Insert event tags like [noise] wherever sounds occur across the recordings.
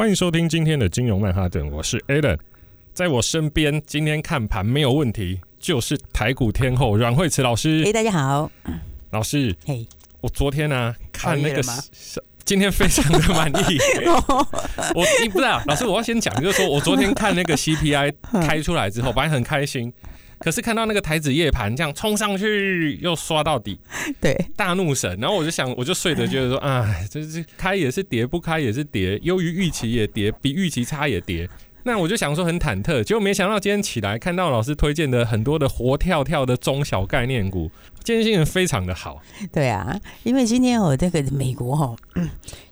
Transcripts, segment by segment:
欢迎收听今天的金融曼哈顿，我是 Alan，在我身边，今天看盘没有问题，就是台股天后阮慧慈老师。哎，大家好，老师，嘿，我昨天呢、啊、看那个，今天非常的满意。[laughs] 我你不知道，老师，我要先讲，就是说我昨天看那个 CPI [laughs] 开出来之后，本来很开心。可是看到那个台子夜盘这样冲上去又刷到底，对，大怒神。然后我就想，我就睡着觉得说，[laughs] 哎，这这开也是跌，不开也是跌，优于预期也跌，比预期差也跌。那我就想说很忐忑，结果没想到今天起来看到老师推荐的很多的活跳跳的中小概念股，今天心情非常的好。对啊，因为今天我这个美国哈。嗯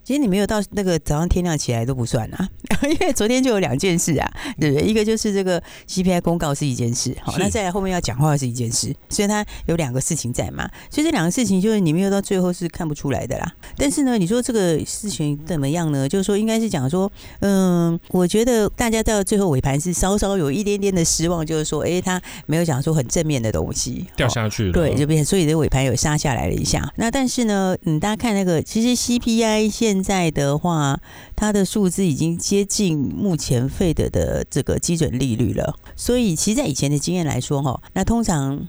其实你没有到那个早上天亮起来都不算啊，[laughs] 因为昨天就有两件事啊，对不对？一个就是这个 CPI 公告是一件事，好，那再来后面要讲话是一件事，所以它有两个事情在嘛，所以这两个事情就是你没有到最后是看不出来的啦。但是呢，你说这个事情怎么样呢？就是说应该是讲说，嗯，我觉得大家到最后尾盘是稍稍有一点点的失望，就是说，哎，他没有讲说很正面的东西掉下去了，对，就变，所以的尾盘有杀下来了一下。那但是呢，嗯，大家看那个，其实 CPI 现在的话，它的数字已经接近目前费德的这个基准利率了。所以，其实，在以前的经验来说，哈，那通常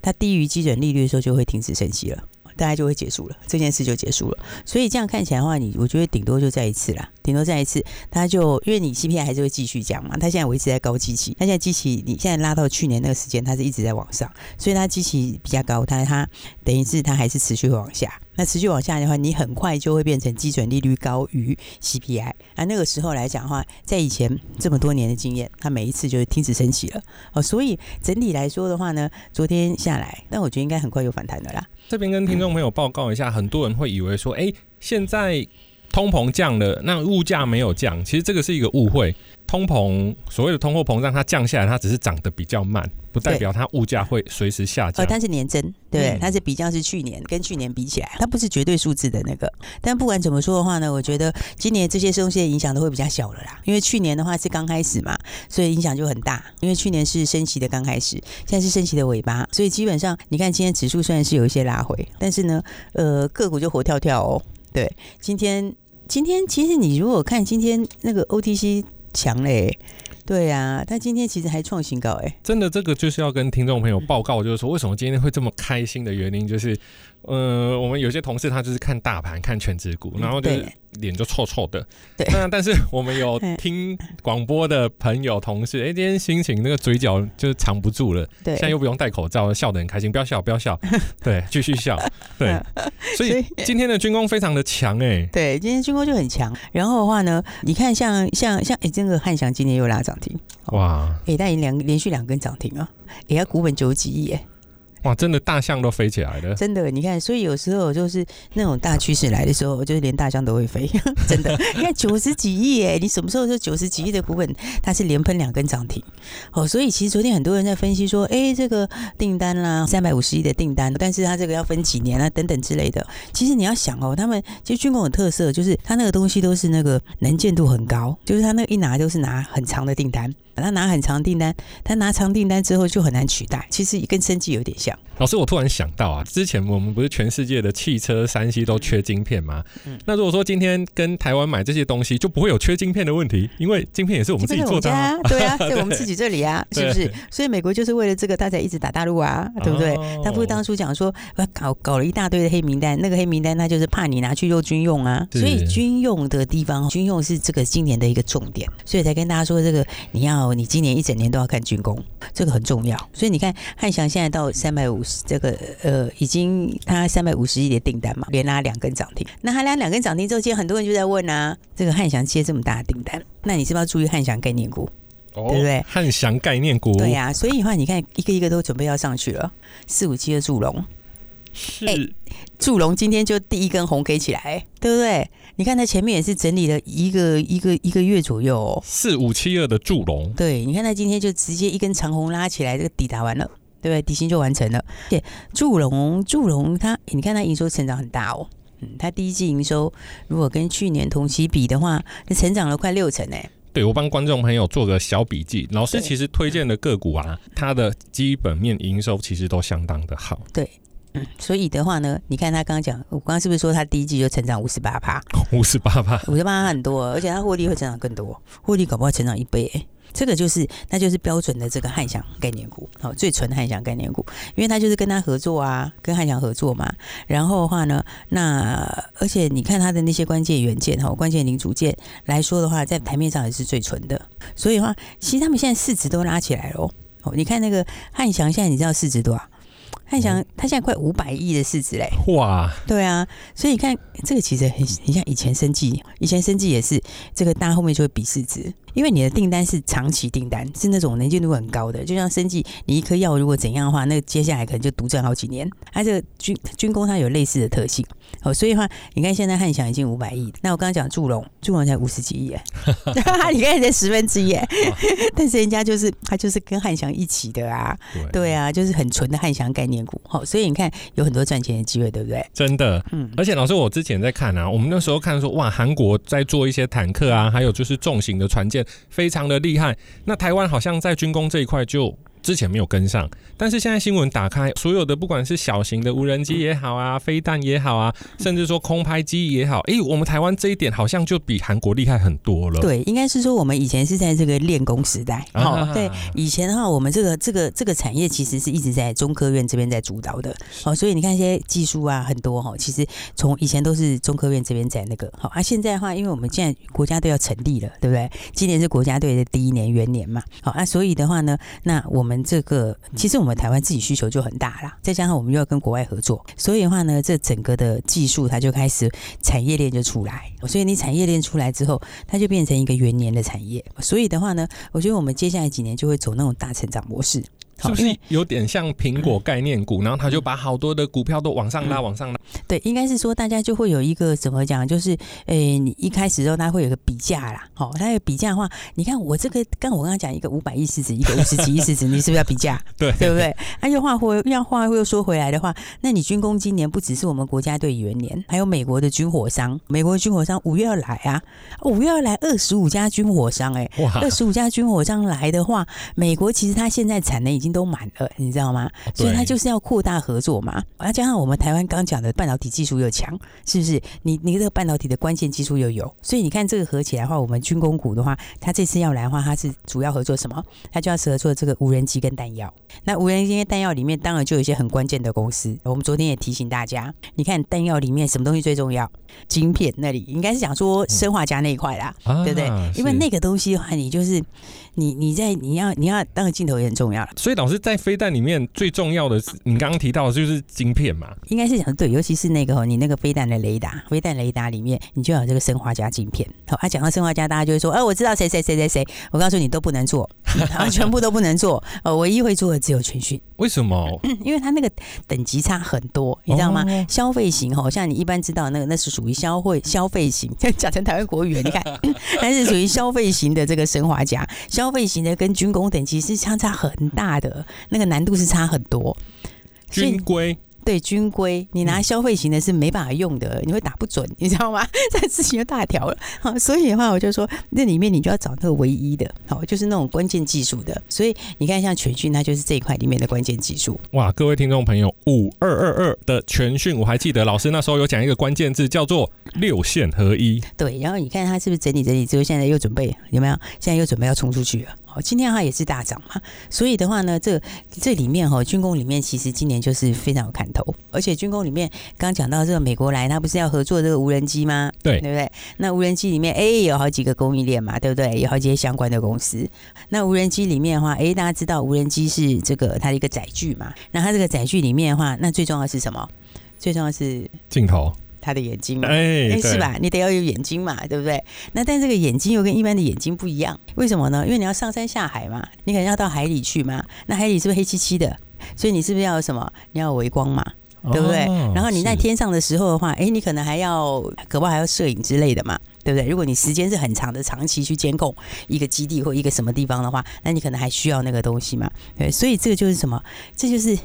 它低于基准利率的时候，就会停止升息了，大概就会结束了，这件事就结束了。所以，这样看起来的话，你我觉得顶多就再一次啦，顶多再一次，它就因为你 CPI 还是会继续降嘛，它现在维持在高基期，它现在基期你现在拉到去年那个时间，它是一直在往上，所以它基期比较高，但是它等于是它还是持续会往下。那持续往下的话，你很快就会变成基准利率高于 CPI。那那个时候来讲的话，在以前这么多年的经验，它每一次就是停止升息了。哦，所以整体来说的话呢，昨天下来，但我觉得应该很快就反弹的啦。这边跟听众朋友报告一下，很多人会以为说，哎，现在通膨降了，那物价没有降，其实这个是一个误会。通膨所谓的通货膨胀，它降下来，它只是涨得比较慢，不代表它物价会随时下降。呃，它是年增，对，它是比较是去年跟去年比起来，它不是绝对数字的那个。但不管怎么说的话呢，我觉得今年这些东西的影响都会比较小了啦。因为去年的话是刚开始嘛，所以影响就很大。因为去年是升息的刚开始，现在是升息的尾巴，所以基本上你看今天指数虽然是有一些拉回，但是呢，呃，个股就活跳跳哦。对，今天今天其实你如果看今天那个 OTC。强嘞，对、啊，他今天其实还创新高哎，真的，这个就是要跟听众朋友报告，就是说为什么今天会这么开心的原因，就是。呃，我们有些同事他就是看大盘，看全指股，然后就是脸就臭臭的。对，那 [laughs] 但是我们有 [laughs] 听广播的朋友同事，哎，今天心情那个嘴角就是藏不住了。对，现在又不用戴口罩，笑得很开心。不要笑，不要笑。[laughs] 对，继续笑。对，所以今天的军工非常的强哎。对，今天军工就很强。然后的话呢，你看像像像哎，这个汉翔今天又拉涨停。哇！哎，但已经两连续两根涨停啊！哎，他股本九十几亿哎。哇，真的大象都飞起来了！真的，你看，所以有时候就是那种大趋势来的时候，就是连大象都会飞。真的，[laughs] 你看九十几亿哎，你什么时候说九十几亿的股本它是连喷两根涨停？哦，所以其实昨天很多人在分析说，哎、这个订单啦，三百五十亿的订单，但是它这个要分几年啊，等等之类的。其实你要想哦，他们其实军工有特色，就是它那个东西都是那个能见度很高，就是它那一拿就是拿很长的订单。他拿很长订单，他拿长订单之后就很难取代，其实跟生计有点像。老师，我突然想到啊，之前我们不是全世界的汽车、三 C 都缺晶片吗？嗯。那如果说今天跟台湾买这些东西，就不会有缺晶片的问题，因为晶片也是我们自己做的啊。对啊，[laughs] 在我们自己这里啊，是不是？所以美国就是为了这个，他才一直打大陆啊，对不对？哦、他不是当初讲说，搞搞了一大堆的黑名单，那个黑名单他就是怕你拿去做军用啊。所以军用的地方，军用是这个今年的一个重点，所以才跟大家说这个你要。你今年一整年都要看军工，这个很重要。所以你看汉翔现在到三百五十，这个呃，已经他三百五十亿的订单嘛，连拉两根涨停。那他拉两根涨停之后，其实很多人就在问啊，这个汉翔接这么大的订单，那你是不是要注意汉翔概念股？哦、对不对？汉翔概念股，对呀、啊。所以的话，你看一个一个都准备要上去了，四五七的祝融。是。欸祝融今天就第一根红 K 起来，对不对？你看它前面也是整理了一个一个一个月左右，哦，四五七二的祝龙，对，你看它今天就直接一根长红拉起来，这个底打完了，对不对？底薪就完成了。对，祝融祝融它，你看它营收成长很大哦，嗯，它第一季营收如果跟去年同期比的话，那成长了快六成哎。对，我帮观众朋友做个小笔记，老师其实推荐的个股啊，它的基本面营收其实都相当的好。对。嗯，[laughs] 所以的话呢，你看他刚刚讲，我刚刚是不是说他第一季就成长五十八趴？五十八趴，五十八趴很多，而且他获利会成长更多，获利搞不好成长一倍，欸。这个就是，那就是标准的这个汉翔概念股，好，最纯汉翔概念股，因为他就是跟他合作啊，跟汉翔合作嘛。然后的话呢，那而且你看他的那些关键元件哈，关键零组件来说的话，在台面上也是最纯的。所以的话，其实他们现在市值都拉起来了哦。你看那个汉翔现在你知道市值多少？汉翔，他现在快五百亿的市值嘞！哇，对啊，所以你看这个其实很很像以前生计，以前生计也是这个，大家后面就会比市值。因为你的订单是长期订单，是那种能见度很高的，就像生技，你一颗药如果怎样的话，那接下来可能就独占好几年。它这个军军工它有类似的特性，哦，所以的话，你看现在汉翔已经五百亿，那我刚刚讲祝融，祝融才五十几亿耶，[laughs] [laughs] 你看才十分之一耶，但是人家就是他就是跟汉翔一起的啊，对，对啊，就是很纯的汉翔概念股，好，所以你看有很多赚钱的机会，对不对？真的，嗯，而且老师我之前在看啊，我们那时候看说哇，韩国在做一些坦克啊，还有就是重型的船舰。非常的厉害，那台湾好像在军工这一块就。之前没有跟上，但是现在新闻打开，所有的不管是小型的无人机也好啊，飞弹也好啊，甚至说空拍机也好，哎、欸，我们台湾这一点好像就比韩国厉害很多了。对，应该是说我们以前是在这个练功时代，好、啊，对，以前的话，我们这个这个这个产业其实是一直在中科院这边在主导的，好，所以你看一些技术啊，很多哈，其实从以前都是中科院这边在那个，好，啊，现在的话，因为我们现在国家队要成立了，对不对？今年是国家队的第一年元年嘛，好，啊，所以的话呢，那我们。这个其实我们台湾自己需求就很大啦，再加上我们又要跟国外合作，所以的话呢，这整个的技术它就开始产业链就出来，所以你产业链出来之后，它就变成一个元年的产业，所以的话呢，我觉得我们接下来几年就会走那种大成长模式。是不是有点像苹果概念股，然后他就把好多的股票都往上拉，往上拉？对，应该是说大家就会有一个怎么讲，就是诶，你一开始之后他会有个比价啦，好，他有比价的话，你看我这个刚我刚刚讲一个五百亿市值，一个五十几亿市值，你是不是要比价？[laughs] 对，对不对？那又话回，要话又说回来的话，那你军工今年不只是我们国家队元年，还有美国的军火商，美国的军火商五月要来啊，五月要来二十五家军火商，哎，哇，二十五家军火商来的话，美国其实它现在产能已经都满了，你知道吗？所以它就是要扩大合作嘛。要加上我们台湾刚讲的半导体技术又强，是不是？你你这个半导体的关键技术又有，所以你看这个合起来的话，我们军工股的话，它这次要来的话，它是主要合作什么？它就要合作这个无人机跟弹药。那无人机跟弹药里面，当然就有一些很关键的公司。我们昨天也提醒大家，你看弹药里面什么东西最重要？晶片那里应该是讲说生化家那一块啦，嗯、对不对？因为那个东西的话，你就是。你你在你要你要当个镜头也很重要了，所以老师在飞弹里面最重要的是你刚刚提到的就是晶片嘛，应该是讲对，尤其是那个你那个飞弹的雷达，飞弹雷达里面你就要有这个砷化加晶片。好，啊讲到砷化加，大家就会说，哎、啊，我知道谁谁谁谁谁，我告诉你都不能做，啊，[laughs] 全部都不能做，呃，唯一会做的只有全讯。为什么？[coughs] 因为它那个等级差很多，你知道吗？哦、消费型哦，像你一般知道那个那是属于消费消费型，[laughs] 讲成台湾国语，你看，[coughs] 那是属于消费型的这个砷化加，消费型的跟军工等级是相差很大的，那个难度是差很多。军规。对军规，你拿消费型的是没办法用的，你会打不准，你知道吗？[laughs] 这事情就大条了。好，所以的话，我就说那里面你就要找那个唯一的，好，就是那种关键技术的。所以你看，像全讯，它就是这一块里面的关键技术。哇，各位听众朋友，五二二二的全讯，我还记得老师那时候有讲一个关键字，叫做六线合一。对，然后你看它是不是整理整理之后，现在又准备有没有？现在又准备要冲出去了。好，今天它也是大涨嘛，所以的话呢，这这里面哈，军工里面其实今年就是非常有看头，而且军工里面刚讲到这个美国来，它不是要合作这个无人机吗？对，对不对？那无人机里面，哎，有好几个供应链嘛，对不对？有好几些相关的公司。那无人机里面的话，哎，大家知道无人机是这个它的一个载具嘛？那它这个载具里面的话，那最重要的是什么？最重要的是镜头。他的眼睛嘛，哎、欸，是吧？你得要有眼睛嘛，对不对？那但这个眼睛又跟一般的眼睛不一样，为什么呢？因为你要上山下海嘛，你可能要到海里去嘛，那海里是不是黑漆漆的？所以你是不是要有什么？你要有微光嘛？对不对？哦、然后你在天上的时候的话，哎，你可能还要，可不还要摄影之类的嘛，对不对？如果你时间是很长的，长期去监控一个基地或一个什么地方的话，那你可能还需要那个东西嘛。对，所以这个就是什么？这就是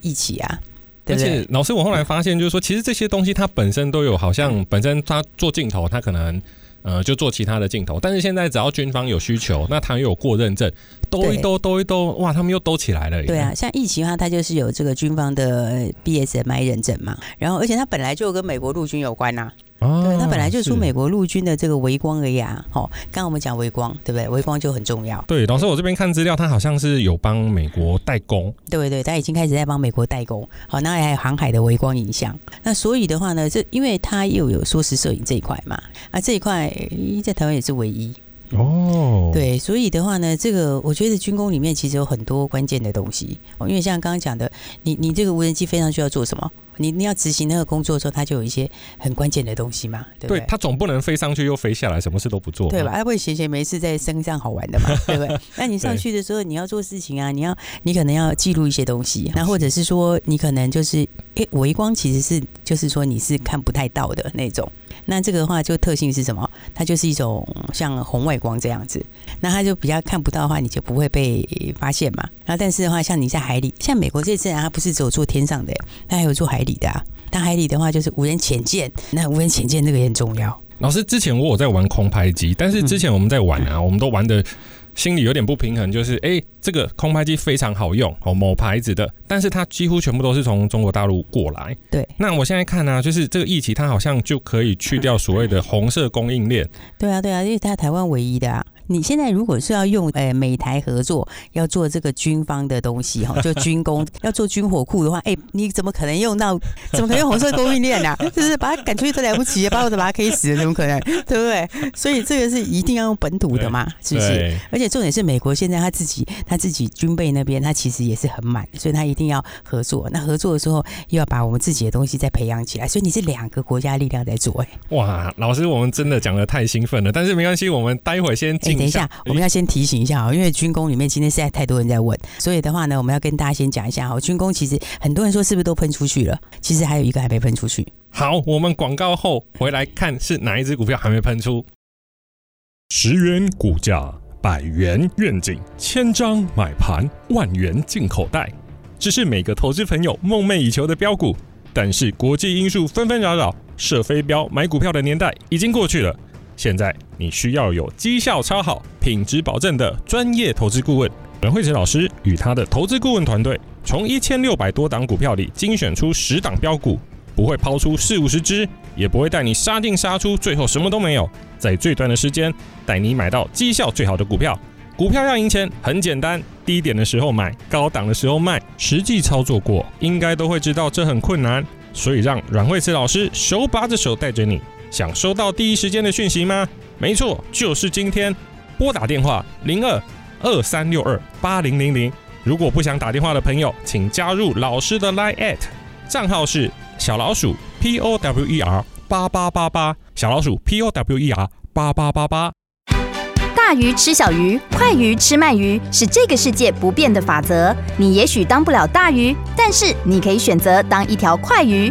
一起啊。对对，而且老师，我后来发现就是说，其实这些东西它本身都有，好像本身它做镜头，它可能。呃，就做其他的镜头，但是现在只要军方有需求，那他又有过认证，兜一兜，兜一兜，哇，他们又兜起来了。对啊，像疫情的话，它就是有这个军方的 BSMI 认证嘛，然后而且它本来就跟美国陆军有关呐、啊。哦，对，它本来就出美国陆军的这个微光而已啊。好，刚刚我们讲微光，对不对？微光就很重要。对，老师，我这边看资料，它好像是有帮美国代工。对对，它已经开始在帮美国代工。好，那还有航海的微光影像。那所以的话呢，这因为它又有缩时摄影这一块嘛，啊，这一块在台湾也是唯一。哦，对，所以的话呢，这个我觉得军工里面其实有很多关键的东西。哦，因为像刚刚讲的，你你这个无人机飞上去要做什么？你你要执行那个工作的时候，它就有一些很关键的东西嘛，对不对？对，它总不能飞上去又飞下来，什么事都不做，对吧？它会闲闲没事在身上好玩的嘛，[laughs] 对不对？那你上去的时候，你要做事情啊，你要你可能要记录一些东西，[laughs] 那或者是说你可能就是，诶，微光其实是就是说你是看不太到的那种。那这个的话，就特性是什么？它就是一种像红外光这样子，那它就比较看不到的话，你就不会被发现嘛。然后但是的话，像你在海里，像美国这次啊，它不是只有做天上的，它还有做海里的啊。但海里的话，就是无人潜舰，那无人潜舰这个也很重要。老师，之前我有在玩空拍机，但是之前我们在玩啊，我们都玩的。心里有点不平衡，就是哎、欸，这个空拍机非常好用哦，某牌子的，但是它几乎全部都是从中国大陆过来。对，那我现在看呢、啊，就是这个疫情它好像就可以去掉所谓的红色供应链。对啊，对啊，因为它台湾唯一的啊。你现在如果是要用诶美台合作要做这个军方的东西哈，就军工 [laughs] 要做军火库的话，哎，你怎么可能用到？怎么可能用红色供应链呢？就 [laughs] 是把它赶出去都来不及，把我都把它 K 死了，怎么可能？对不对？所以这个是一定要用本土的嘛，是不是？而且重点是美国现在他自己他自己军备那边他其实也是很满，所以他一定要合作。那合作的时候又要把我们自己的东西再培养起来，所以你是两个国家力量在做。哎，哇，老师，我们真的讲的太兴奋了，但是没关系，我们待会先进。等一下，我们要先提醒一下啊，因为军工里面今天实在太多人在问，所以的话呢，我们要跟大家先讲一下哈。军工其实很多人说是不是都喷出去了？其实还有一个还没喷出去。好，我们广告后回来看是哪一只股票还没喷出。十元股价，百元愿景，千张买盘，万元进口袋，这是每个投资朋友梦寐以求的标股。但是国际因素纷纷扰扰，射飞镖买股票的年代已经过去了。现在你需要有绩效超好、品质保证的专业投资顾问阮慧慈老师与他的投资顾问团队，从一千六百多档股票里精选出十档标股，不会抛出四五十只，也不会带你杀进杀出，最后什么都没有，在最短的时间带你买到绩效最好的股票。股票要赢钱很简单，低点的时候买，高档的时候卖。实际操作过，应该都会知道这很困难，所以让阮慧慈老师手把着手带着你。想收到第一时间的讯息吗？没错，就是今天。拨打电话零二二三六二八零零零。如果不想打电话的朋友，请加入老师的 Line at，账号是小老鼠 P O W E R 八八八八，小老鼠 P O W E R 八八八八。大鱼吃小鱼，快鱼吃慢鱼，是这个世界不变的法则。你也许当不了大鱼，但是你可以选择当一条快鱼。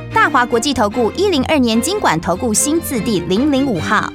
大华国际投顾一零二年金管投顾新字第零零五号。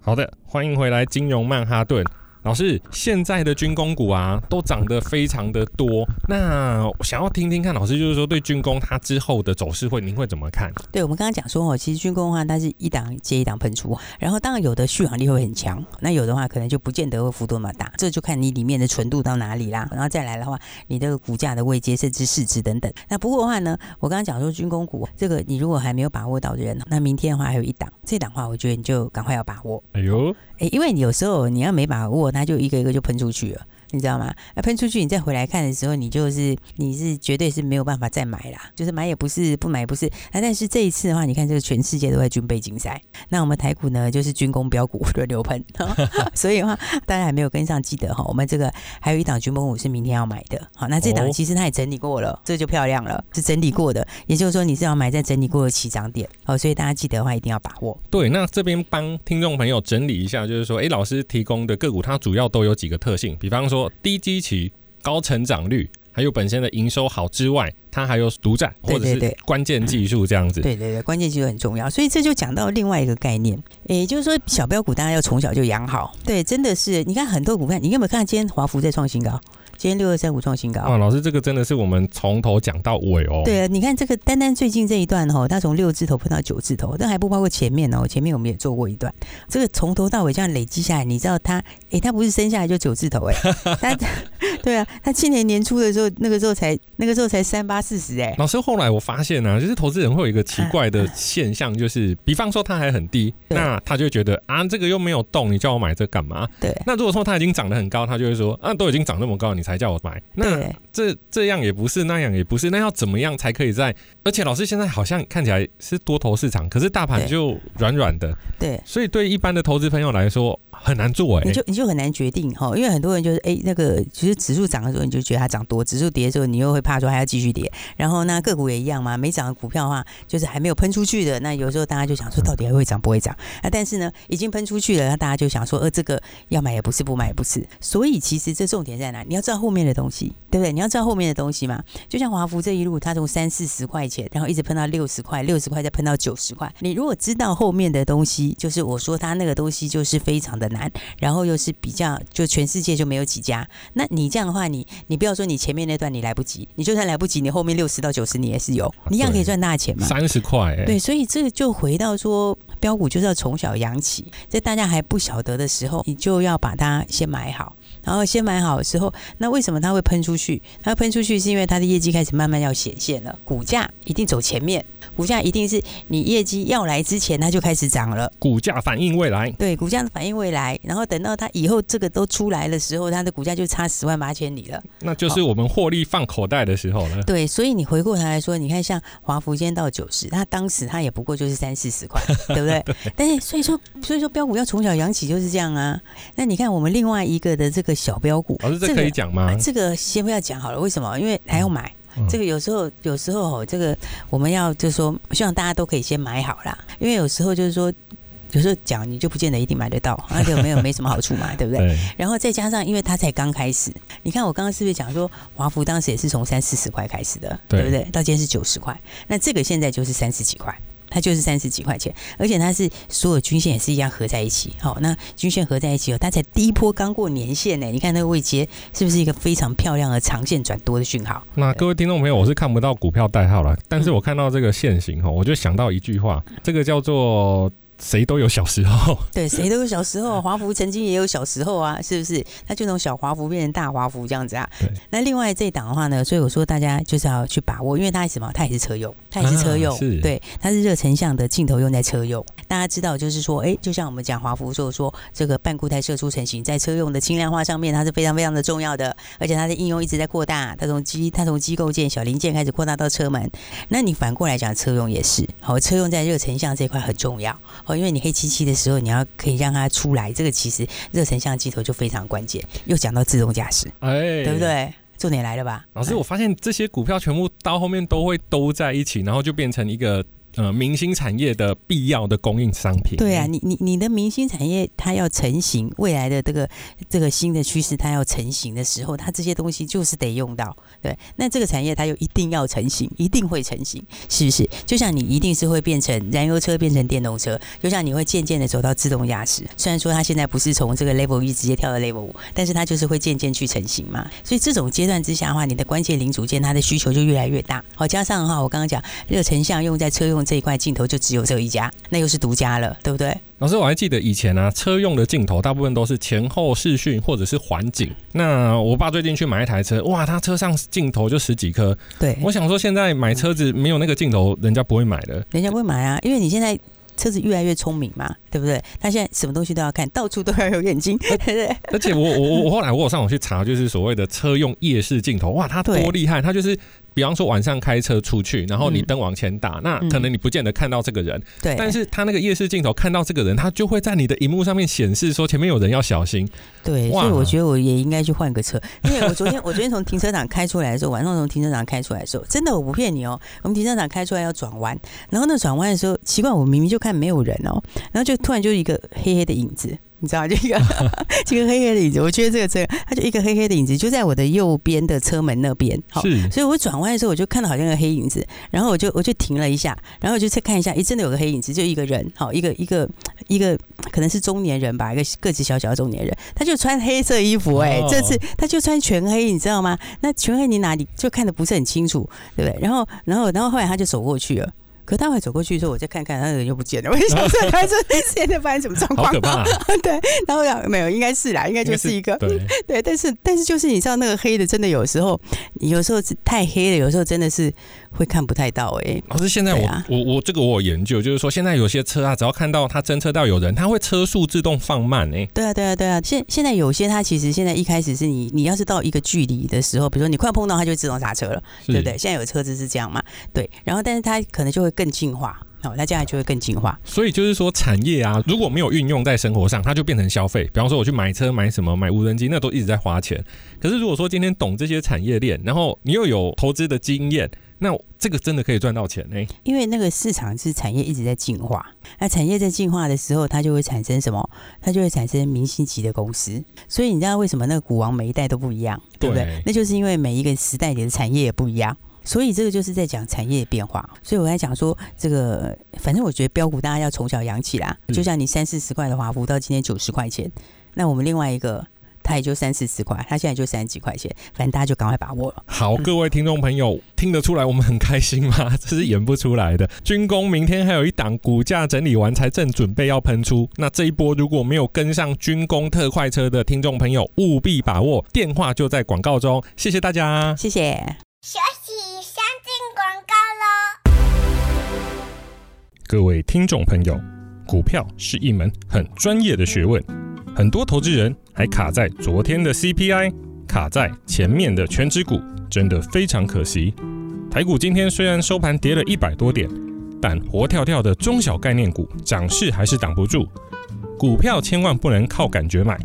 好的，欢迎回来，金融曼哈顿。老师，现在的军工股啊，都涨得非常的多。那想要听听看，老师就是说，对军工它之后的走势会，您会怎么看？对，我们刚刚讲说哦，其实军工的话，它是一档接一档喷出，然后当然有的续航力会很强，那有的话可能就不见得会幅度那么大，这就看你里面的纯度到哪里啦。然后再来的话，你的股价的位阶甚至市值等等。那不过的话呢，我刚刚讲说军工股这个，你如果还没有把握到的人，那明天的话还有一档，这档的话，我觉得你就赶快要把握。哎呦，哎，因为你有时候你要没把握。它就一个一个就喷出去了。你知道吗？那喷出去，你再回来看的时候，你就是你是绝对是没有办法再买啦。就是买也不是，不买也不是。那但是这一次的话，你看这个全世界都在军备竞赛，那我们台股呢就是军工标股轮流喷，[laughs] 所以的话大家还没有跟上，记得哈，我们这个还有一档军工股是明天要买的。好，那这档其实它也整理过了，这就漂亮了，是整理过的。也就是说你是要买在整理过的起涨点。好，所以大家记得的话一定要把握。对，那这边帮听众朋友整理一下，就是说，哎，老师提供的个股它主要都有几个特性，比方说。低基期、高成长率，还有本身的营收好之外，它还有独占或者是关键技术这样子。对对对，关键技术很重要，所以这就讲到另外一个概念，也就是说小标股大家要从小就养好。对，真的是，你看很多股票，你有没有看到今天华福在创新高？今天六二三五创新高啊！老师，这个真的是我们从头讲到尾哦。对啊，你看这个单单最近这一段哈，它从六字头碰到九字头，但还不包括前面哦。前面我们也做过一段，这个从头到尾这样累积下来，你知道它，哎，它不是生下来就九字头哎，它，[laughs] 对啊，它去年年初的时候，那个时候才那个时候才三八四十哎。老师，后来我发现呢、啊，就是投资人会有一个奇怪的现象，就是比方说它还很低，那他就会觉得啊，这个又没有动，你叫我买这干嘛？对。那如果说它已经涨得很高，他就会说啊，都已经涨那么高，你才叫我买那。这这样也不是，那样也不是，那要怎么样才可以在？而且老师现在好像看起来是多头市场，可是大盘就软软的，对，所以对一般的投资朋友来说很难做哎、你就你就很难决定哈，因为很多人就是哎、那个其实指数涨的时候你就觉得它涨多，指数跌的时候你又会怕说还要继续跌，然后那个股也一样嘛，没涨的股票的话就是还没有喷出去的，那有时候大家就想说到底还会涨不会涨啊？但是呢，已经喷出去了，那大家就想说呃，这个要买也不是，不买也不是，所以其实这重点在哪？你要知道后面的东西，对不对？你要知道后面的东西嘛，就像华孚这一路，它从三四十块钱，然后一直喷到六十块，六十块再喷到九十块。你如果知道后面的东西，就是我说它那个东西就是非常的难，然后又是比较就全世界就没有几家。那你这样的话，你你不要说你前面那段你来不及，你就算来不及，你后面六十到九十你也是有，你一样可以赚大钱嘛。三十块，欸，对，所以这个就回到说标股就是要从小养起，在大家还不晓得的时候，你就要把它先买好。然后先买好的时候，那为什么它会喷出去？它喷出去是因为它的业绩开始慢慢要显现了，股价一定走前面。股价一定是你业绩要来之前，它就开始涨了。股价反映未来，对，股价反映未来，然后等到它以后这个都出来的时候，它的股价就差十万八千里了。那就是我们获利放口袋的时候了。对，所以你回过头来说，你看像华福今天到九十，它当时它也不过就是三四十块，对不对？对，[laughs] 但是所以说，所以说标股要从小养起就是这样啊。那你看我们另外一个的这个小标股，老师这可以讲吗？这个先不要讲好了，为什么？因为还要买。这个有时候，有时候哦，这个我们要就是说，希望大家都可以先买好啦。因为有时候就是说，有时候讲你就不见得一定买得到，那就没有没什么好处嘛，[laughs] 对不对？对。然后再加上，因为它才刚开始，你看我刚刚是不是讲说，华福当时也是从三四十块开始的，对，对不对？到今天是九十块，那这个现在就是三十几块。它就是三十几块钱，而且它是所有均线也是一样合在一起。好，那均线合在一起哦，它才第一波刚过年线呢。你看那个位阶是不是一个非常漂亮的长线转多的讯号？那各位听众朋友，我是看不到股票代号了，但是我看到这个线型哈，我就想到一句话，这个叫做。谁都有小时候，对，谁都有小时候。[laughs] 华福曾经也有小时候啊，是不是？他就从小华福变成大华福这样子啊。那另外这一档的话呢，所以我说大家就是要去把握，因为它是什么？它也是车用，它也是车用，啊、对，它是热成像的镜头用在车用。大家知道，就是说，哎，就像我们讲华福说说这个半固态射出成型，在车用的轻量化上面，它是非常非常的重要的，而且它的应用一直在扩大。它从机，它从机构件、小零件开始扩大到车门。那你反过来讲，车用也是，好，车用在热成像这块很重要，哦，因为你黑漆漆的。时候，你要可以让它出来，这个其实热成像镜头就非常关键。又讲到自动驾驶，哎，对不对？重点来了吧？老师，我发现这些股票全部到后面都会都在一起，然后就变成一个。呃，明星产业的必要的供应商品。对啊，你你你的明星产业它要成型，未来的这个这个新的趋势它要成型的时候，它这些东西就是得用到。对，那这个产业它又一定要成型，一定会成型，是不是？就像你一定是会变成燃油车变成电动车，就像你会渐渐的走到自动驾驶。虽然说它现在不是从这个 level 一直接跳到 level 五，但是它就是会渐渐去成型嘛。所以这种阶段之下的话，你的关键零组件它的需求就越来越大。好，加上的话，我刚刚讲热成像用在车用这一块。镜头就只有这一家，那又是独家了，对不对？老师，我还记得以前啊，车用的镜头大部分都是前后视讯或者是环景。那我爸最近去买一台车，哇，他车上镜头就十几颗。对，我想说现在买车子没有那个镜头，人家不会买的。人家不会买啊，因为你现在车子越来越聪明嘛，对不对？他现在什么东西都要看，到处都要有眼睛，[laughs] 对？而且我我我后来我有上网去查，就是所谓的车用夜视镜头，哇，它多厉害！它就是。比方说晚上开车出去，然后你灯往前打，嗯、那可能你不见得看到这个人，对、嗯。但是他那个夜视镜头看到这个人，他就会在你的荧幕上面显示说前面有人要小心。对，所以我觉得我也应该去换个车，因为我昨天我昨天从停车场开出来的时候，晚上从停车场开出来的时候，真的我不骗你哦，我们停车场开出来要转弯，然后那转弯的时候，奇怪，我明明就看没有人哦，然后就突然就一个黑黑的影子。你知道这个 [laughs] 这个黑黑的影子，我觉得这个车，它就一个黑黑的影子，就在我的右边的车门那边。好，所以我转弯的时候，我就看到好像个黑影子，然后我就我就停了一下，然后我就再看一下，诶，真的有个黑影子，就一个人，好，一个一个一个可能是中年人吧，一个个子小小的中年人，他就穿黑色衣服，哎，这次他就穿全黑，你知道吗？那全黑你哪里就看的不是很清楚，对不对？然后然后然后后来他就走过去了。可待会走过去的时候，我再看看，他人又不见了。我就想说，他说现在发生什么状况？好可怕！[laughs] 对，然后没有，应该是啦，应该就是一个对，对。但是，但是就是你知道，那个黑的真的有时候，有时候太黑了，有时候真的是会看不太到哎、欸。可是现在我、啊、我我这个我有研究，就是说现在有些车啊，只要看到它侦测到有人，它会车速自动放慢哎、欸。对啊，对啊，对啊。现现在有些它其实现在一开始是你你要是到一个距离的时候，比如说你快要碰到它，就会自动刹车了，对不对？现在有车子是这样嘛？对。然后，但是它可能就会更进化。好，那这样就会更进化。所以就是说，产业啊，如果没有运用在生活上，它就变成消费。比方说，我去买车、买什么、买无人机，那都一直在花钱。可是如果说今天懂这些产业链，然后你又有投资的经验，那这个真的可以赚到钱呢？因为那个市场是产业一直在进化，那产业在进化的时候，它就会产生什么？它就会产生明星级的公司。所以你知道为什么那个股王每一代都不一样，对不对？对那就是因为每一个时代里的产业也不一样。所以这个就是在讲产业的变化，所以我在讲说这个，反正我觉得标股大家要从小养起啦，就像你三四十块的华孚到今天九十块钱，那我们另外一个他也就三四十块，他现在就三十几块钱，反正大家就赶快把握了。好，各位听众朋友，听得出来我们很开心吗？[laughs] 这是演不出来的。军工明天还有一档股价整理完才正准备要喷出，那这一波如果没有跟上军工特快车的听众朋友，务必把握，电话就在广告中。谢谢大家，谢谢。休息，各位听众朋友，股票是一门很专业的学问，很多投资人还卡在昨天的 CPI，卡在前面的全指股，真的非常可惜。台股今天虽然收盘跌了一百多点，但活跳跳的中小概念股涨势还是挡不住。股票千万不能靠感觉买。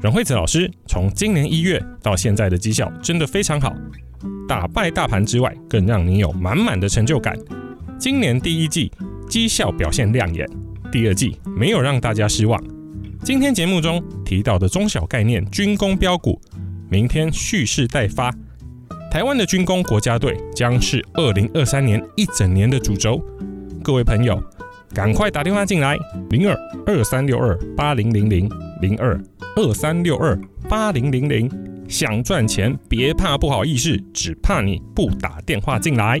阮慧子老师从今年一月到现在的绩效真的非常好。打败大盘之外，更让你有满满的成就感。今年第一季绩效表现亮眼，第二季没有让大家失望。今天节目中提到的中小概念军工标股，明天蓄势待发。台湾的军工国家队将是二零二三年一整年的主轴。各位朋友，赶快打电话进来，零二二三六二八零零零零二二三六二八零零零。想赚钱，别怕不好意思，只怕你不打电话进来。